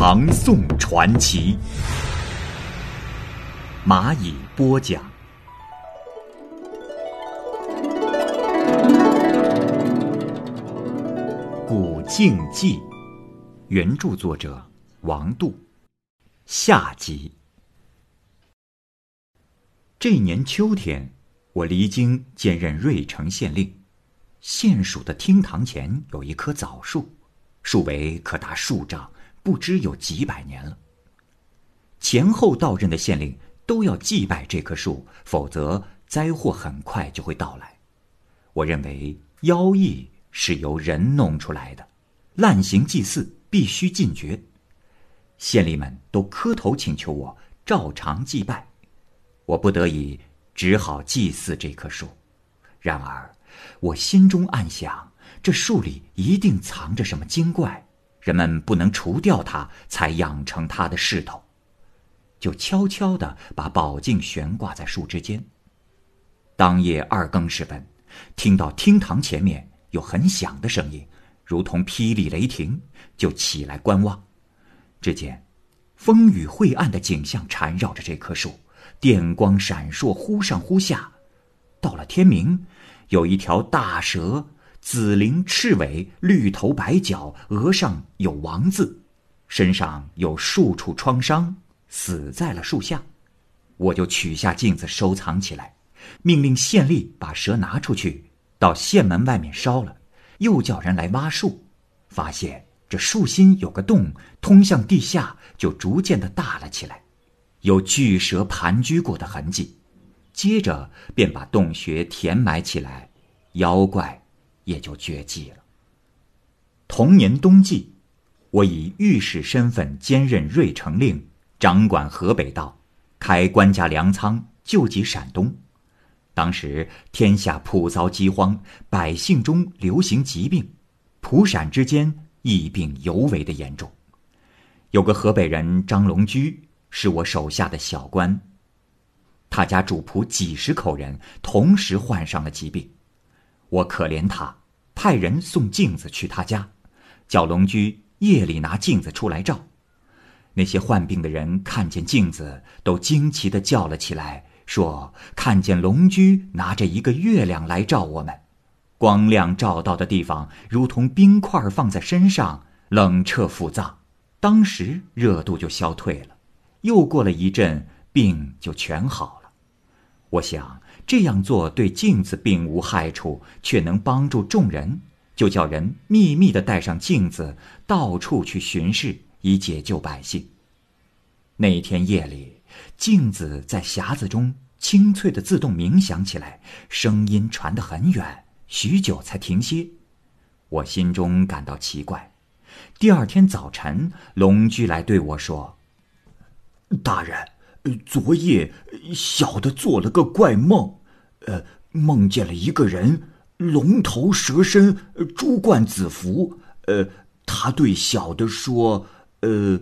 唐宋传奇》，蚂蚁播讲。《古镜记》，原著作者王度，下集。这年秋天，我离京兼任芮城县令。县署的厅堂前有一棵枣树，树围可达数丈，不知有几百年了。前后到任的县令都要祭拜这棵树，否则灾祸很快就会到来。我认为妖异是由人弄出来的，滥行祭祀必须禁绝。县吏们都磕头请求我照常祭拜，我不得已只好祭祀这棵树。然而。我心中暗想，这树里一定藏着什么精怪，人们不能除掉它，才养成它的势头。就悄悄地把宝镜悬挂在树枝间。当夜二更时分，听到厅堂前面有很响的声音，如同霹雳雷霆，就起来观望。只见风雨晦暗的景象缠绕着这棵树，电光闪烁，忽上忽下。到了天明。有一条大蛇，紫鳞赤尾，绿头白脚，额上有王字，身上有数处创伤，死在了树下。我就取下镜子收藏起来，命令县吏把蛇拿出去，到县门外面烧了，又叫人来挖树，发现这树心有个洞，通向地下，就逐渐的大了起来，有巨蛇盘踞过的痕迹。接着便把洞穴填埋起来，妖怪也就绝迹了。同年冬季，我以御史身份兼任瑞城令，掌管河北道，开官家粮仓，救济陕东。当时天下普遭饥荒，百姓中流行疾病，普陕之间疫病尤为的严重。有个河北人张龙居，是我手下的小官。他家主仆几十口人同时患上了疾病，我可怜他，派人送镜子去他家，叫龙居夜里拿镜子出来照。那些患病的人看见镜子，都惊奇的叫了起来，说看见龙居拿着一个月亮来照我们，光亮照到的地方，如同冰块放在身上，冷彻腹脏，当时热度就消退了，又过了一阵，病就全好了。我想这样做对镜子并无害处，却能帮助众人，就叫人秘密的带上镜子，到处去巡视，以解救百姓。那一天夜里，镜子在匣子中清脆的自动鸣响起来，声音传得很远，许久才停歇。我心中感到奇怪。第二天早晨，龙居来对我说：“大人。”昨夜，小的做了个怪梦，呃，梦见了一个人，龙头蛇身，朱冠紫服，呃，他对小的说，呃，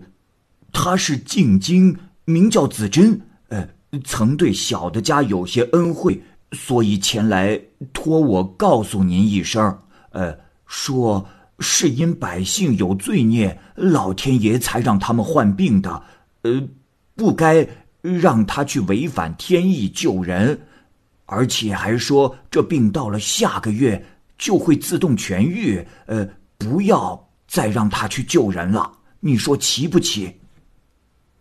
他是进京，名叫子珍，呃，曾对小的家有些恩惠，所以前来托我告诉您一声，呃，说是因百姓有罪孽，老天爷才让他们患病的，呃，不该。让他去违反天意救人，而且还说这病到了下个月就会自动痊愈。呃，不要再让他去救人了。你说奇不奇？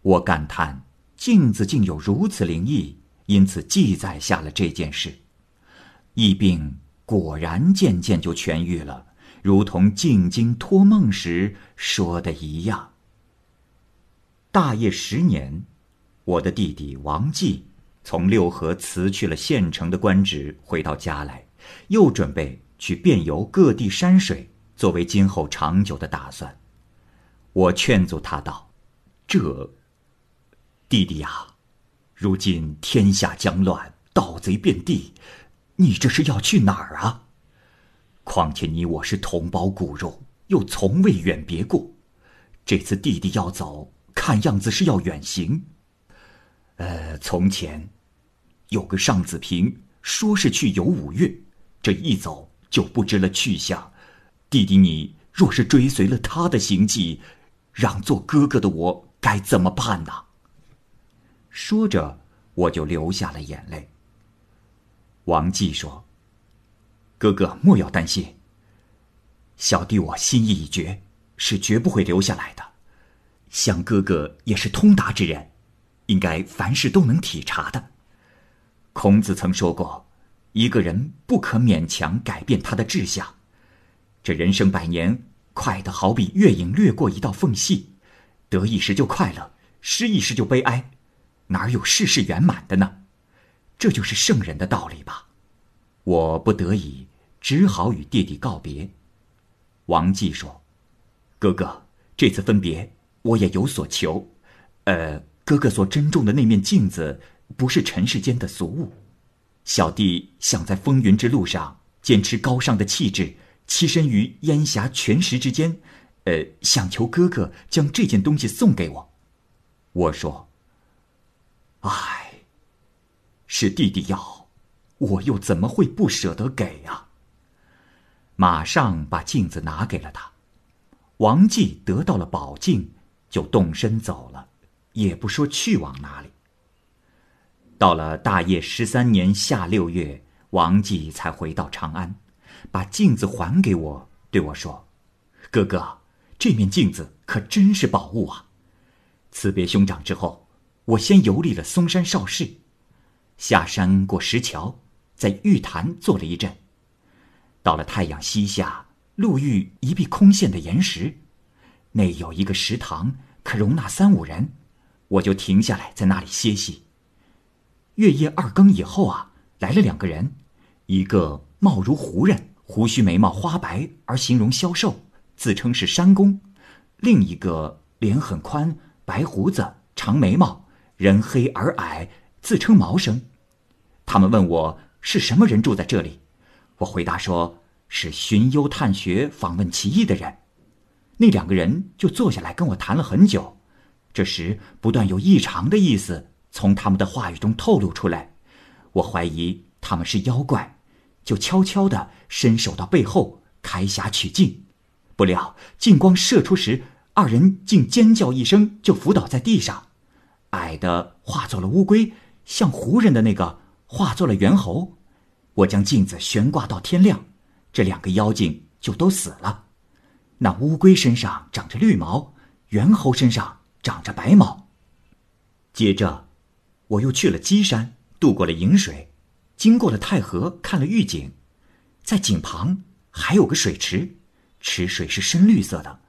我感叹镜子竟有如此灵异，因此记载下了这件事。疫病果然渐渐就痊愈了，如同进京托梦时说的一样。大业十年。我的弟弟王继从六合辞去了县城的官职，回到家来，又准备去遍游各地山水，作为今后长久的打算。我劝阻他道：“这弟弟呀，如今天下将乱，盗贼遍地，你这是要去哪儿啊？况且你我是同胞骨肉，又从未远别过，这次弟弟要走，看样子是要远行。呃，从前有个尚子平，说是去游五岳，这一走就不知了去向。弟弟你若是追随了他的行迹，让做哥哥的我该怎么办呢？说着，我就流下了眼泪。王继说。哥哥莫要担心。小弟我心意已决，是绝不会留下来的。想哥哥也是通达之人，应该凡事都能体察的。孔子曾说过，一个人不可勉强改变他的志向。这人生百年，快得好比月影掠过一道缝隙，得意时就快乐，失意时就悲哀，哪有事事圆满的呢？这就是圣人的道理吧。我不得已，只好与弟弟告别。王继说：“哥哥，这次分别，我也有所求。呃，哥哥所珍重的那面镜子，不是尘世间的俗物。小弟想在风云之路上，坚持高尚的气质，栖身于烟霞泉石之间。呃，想求哥哥将这件东西送给我。”我说：“唉，是弟弟要。”我又怎么会不舍得给呀？马上把镜子拿给了他。王继得到了宝镜，就动身走了，也不说去往哪里。到了大业十三年夏六月，王继才回到长安，把镜子还给我，对我说：“哥哥，这面镜子可真是宝物啊！”辞别兄长之后，我先游历了嵩山少室，下山过石桥。在玉潭坐了一阵，到了太阳西下，路遇一壁空陷的岩石，内有一个石堂，可容纳三五人，我就停下来在那里歇息。月夜二更以后啊，来了两个人，一个貌如胡人，胡须眉毛花白而形容消瘦，自称是山公；另一个脸很宽，白胡子，长眉毛，人黑而矮，自称毛生。他们问我。是什么人住在这里？我回答说：“是寻幽探学、访问奇异的人。”那两个人就坐下来跟我谈了很久。这时不断有异常的意思从他们的话语中透露出来，我怀疑他们是妖怪，就悄悄地伸手到背后开匣取镜。不料镜光射出时，二人竟尖叫一声，就伏倒在地上。矮的化作了乌龟，像胡人的那个化作了猿猴。我将镜子悬挂到天亮，这两个妖精就都死了。那乌龟身上长着绿毛，猿猴身上长着白毛。接着，我又去了鸡山，渡过了银水，经过了太河，看了玉井，在井旁还有个水池，池水是深绿色的。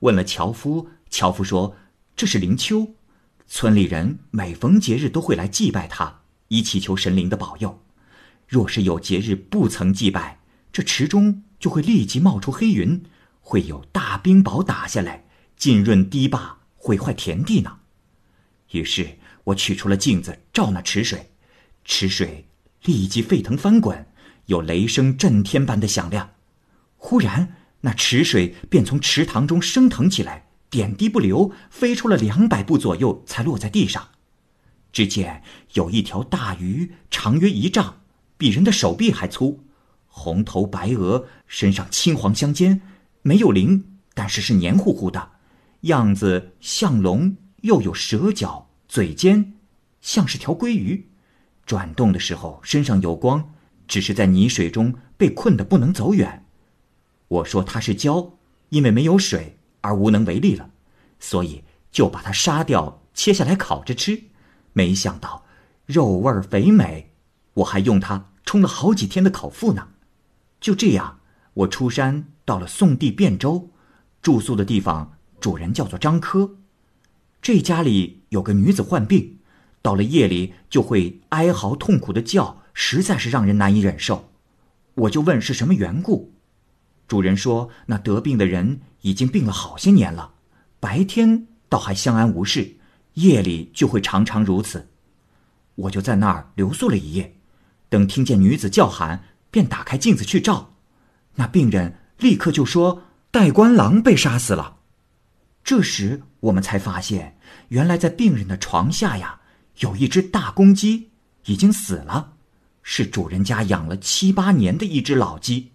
问了樵夫，樵夫说这是灵丘，村里人每逢节日都会来祭拜他，以祈求神灵的保佑。若是有节日不曾祭拜，这池中就会立即冒出黑云，会有大冰雹打下来，浸润堤坝，毁坏田地呢。于是我取出了镜子照那池水，池水立即沸腾翻滚，有雷声震天般的响亮。忽然，那池水便从池塘中升腾起来，点滴不流，飞出了两百步左右，才落在地上。只见有一条大鱼，长约一丈。比人的手臂还粗，红头白额，身上青黄相间，没有鳞，但是是黏糊糊的，样子像龙，又有蛇角，嘴尖，像是条鲑鱼。转动的时候身上有光，只是在泥水中被困得不能走远。我说它是蛟，因为没有水而无能为力了，所以就把它杀掉，切下来烤着吃。没想到肉味肥美，我还用它。充了好几天的口腹呢，就这样，我出山到了宋地汴州，住宿的地方主人叫做张科，这家里有个女子患病，到了夜里就会哀嚎痛苦的叫，实在是让人难以忍受。我就问是什么缘故，主人说那得病的人已经病了好些年了，白天倒还相安无事，夜里就会常常如此。我就在那儿留宿了一夜，等听见女子叫喊，便打开镜子去照，那病人立刻就说戴官郎被杀死了。这时我们才发现，原来在病人的床下呀，有一只大公鸡，已经死了，是主人家养了七八年的一只老鸡。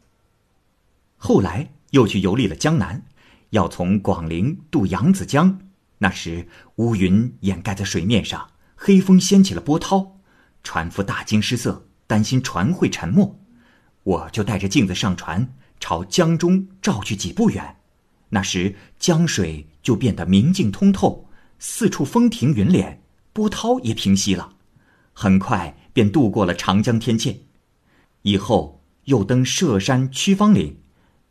后来又去游历了江南，要从广陵渡扬子江，那时乌云掩盖在水面上，黑风掀起了波涛，船夫大惊失色，担心船会沉没，我就带着镜子上船，朝江中照去几步远，那时江水。就变得明净通透，四处风停云敛，波涛也平息了，很快便渡过了长江天堑。以后又登涉山曲芳岭，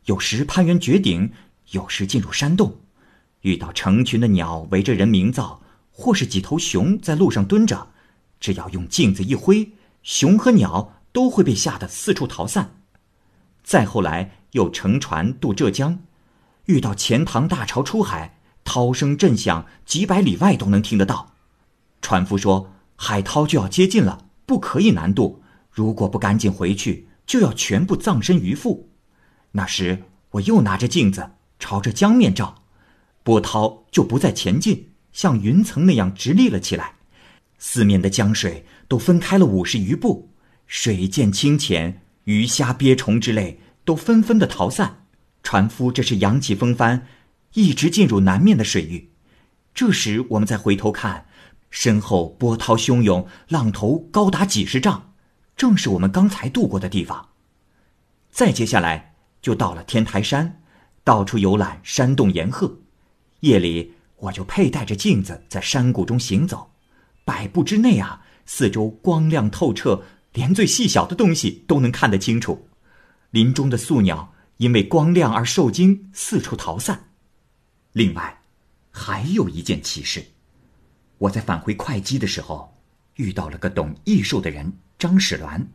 有时攀援绝顶，有时进入山洞，遇到成群的鸟围着人鸣噪，或是几头熊在路上蹲着，只要用镜子一挥，熊和鸟都会被吓得四处逃散。再后来又乘船渡浙江，遇到钱塘大潮出海。涛声震响，几百里外都能听得到。船夫说：“海涛就要接近了，不可以南渡。如果不赶紧回去，就要全部葬身鱼腹。”那时我又拿着镜子朝着江面照，波涛就不再前进，像云层那样直立了起来。四面的江水都分开了五十余步，水渐清浅，鱼虾鳖虫之类都纷纷的逃散。船夫这是扬起风帆。一直进入南面的水域，这时我们再回头看，身后波涛汹涌，浪头高达几十丈，正是我们刚才渡过的地方。再接下来就到了天台山，到处游览山洞岩壑。夜里我就佩戴着镜子在山谷中行走，百步之内啊，四周光亮透彻，连最细小的东西都能看得清楚。林中的宿鸟因为光亮而受惊，四处逃散。另外，还有一件奇事。我在返回会稽的时候，遇到了个懂艺术的人张始鸾，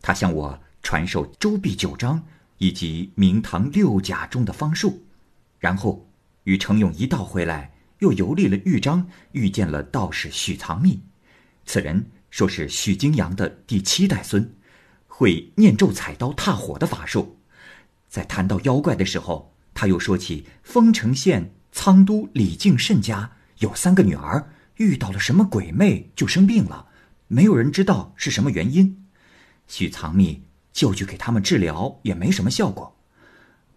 他向我传授《周必九章》以及明堂六甲中的方术，然后与程勇一道回来，又游历了豫章，遇见了道士许藏密。此人说是许金阳的第七代孙，会念咒、踩刀、踏火的法术。在谈到妖怪的时候。他又说起丰城县仓都李敬慎家有三个女儿，遇到了什么鬼魅就生病了，没有人知道是什么原因。许藏密就去给他们治疗，也没什么效果。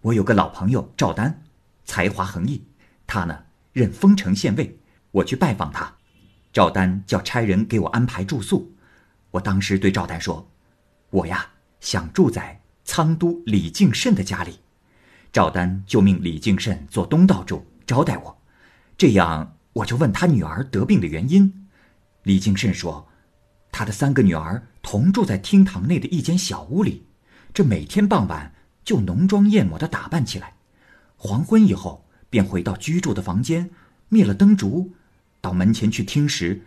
我有个老朋友赵丹，才华横溢，他呢任丰城县尉，我去拜访他，赵丹叫差人给我安排住宿。我当时对赵丹说：“我呀想住在仓都李敬慎的家里。”赵丹就命李敬慎做东道主招待我，这样我就问他女儿得病的原因。李敬慎说，他的三个女儿同住在厅堂内的一间小屋里，这每天傍晚就浓妆艳抹的打扮起来，黄昏以后便回到居住的房间，灭了灯烛，到门前去听时，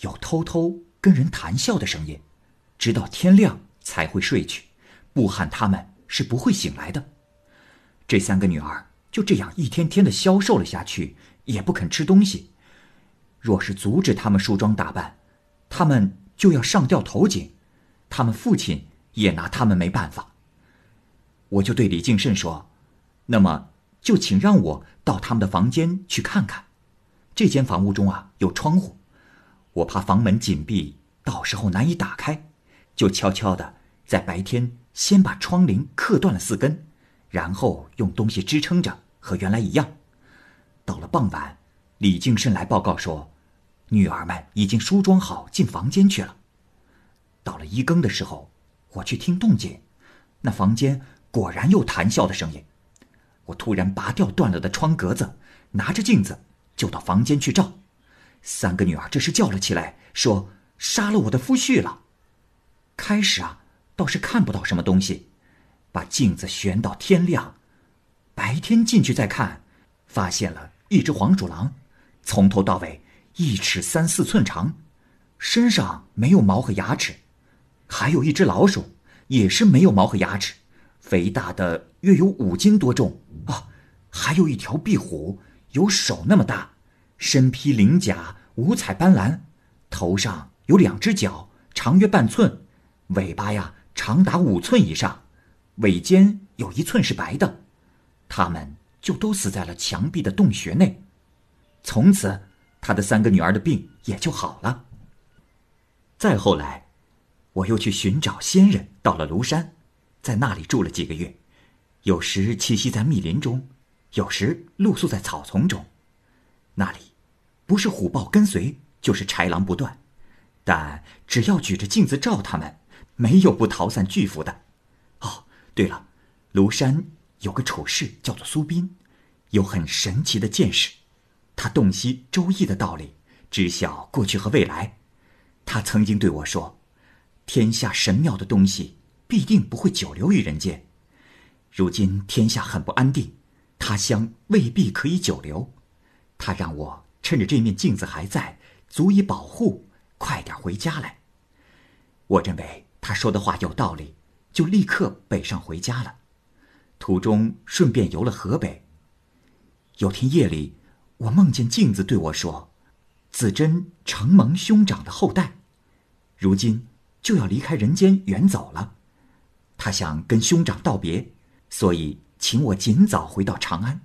有偷偷跟人谈笑的声音，直到天亮才会睡去，不喊他们是不会醒来的。这三个女儿就这样一天天的消瘦了下去，也不肯吃东西。若是阻止他们梳妆打扮，他们就要上吊投井，他们父亲也拿他们没办法。我就对李敬慎说：“那么就请让我到他们的房间去看看。这间房屋中啊有窗户，我怕房门紧闭，到时候难以打开，就悄悄的在白天先把窗棂刻断了四根。”然后用东西支撑着，和原来一样。到了傍晚，李敬慎来报告说，女儿们已经梳妆好进房间去了。到了一更的时候，我去听动静，那房间果然有谈笑的声音。我突然拔掉断了的窗格子，拿着镜子就到房间去照。三个女儿这时叫了起来，说杀了我的夫婿了。开始啊，倒是看不到什么东西。把镜子悬到天亮，白天进去再看，发现了一只黄鼠狼，从头到尾一尺三四寸长，身上没有毛和牙齿；还有一只老鼠，也是没有毛和牙齿，肥大的约有五斤多重啊！还有一条壁虎，有手那么大，身披鳞甲，五彩斑斓，头上有两只角，长约半寸，尾巴呀长达五寸以上，尾尖有一寸是白的。它们就都死在了墙壁的洞穴内。从此，他的三个女儿的病也就好了。再后来，我又去寻找仙人，到了庐山，在那里住了几个月，有时栖息在密林中，有时露宿在草丛中。那里，不是虎豹跟随，就是豺狼不断，但只要举着镜子照他们，没有不逃散巨幅的。哦，对了，庐山有个处士叫做苏斌，有很神奇的见识，他洞悉《周易》的道理，知晓过去和未来。他曾经对我说：“天下神妙的东西必定不会久留于人间。如今天下很不安定，他乡未必可以久留。他让我趁着这面镜子还在，足以保护，快点回家来。”我认为他说的话有道理，就立刻北上回家了。途中顺便游了河北。有天夜里，我梦见镜子对我说：“子珍承蒙兄长的厚待。”如今就要离开人间远走了，他想跟兄长道别，所以请我尽早回到长安。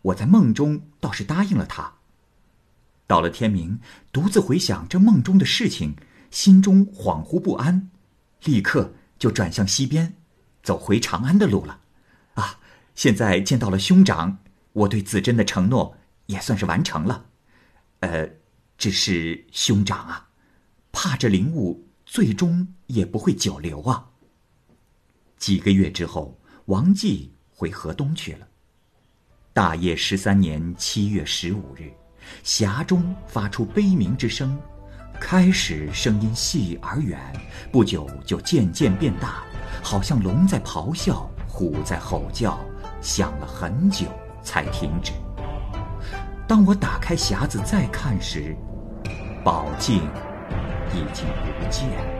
我在梦中倒是答应了他。到了天明，独自回想这梦中的事情，心中恍惚不安，立刻就转向西边，走回长安的路了。啊，现在见到了兄长，我对子珍的承诺也算是完成了。呃，只是兄长啊。怕这灵物最终也不会久留啊。几个月之后，王继回河东去了。大业十三年七月十五日，匣中发出悲鸣之声，开始声音细而远，不久就渐渐变大，好像龙在咆哮，虎在吼叫，响了很久才停止。当我打开匣子再看时，宝镜。已经不见。了，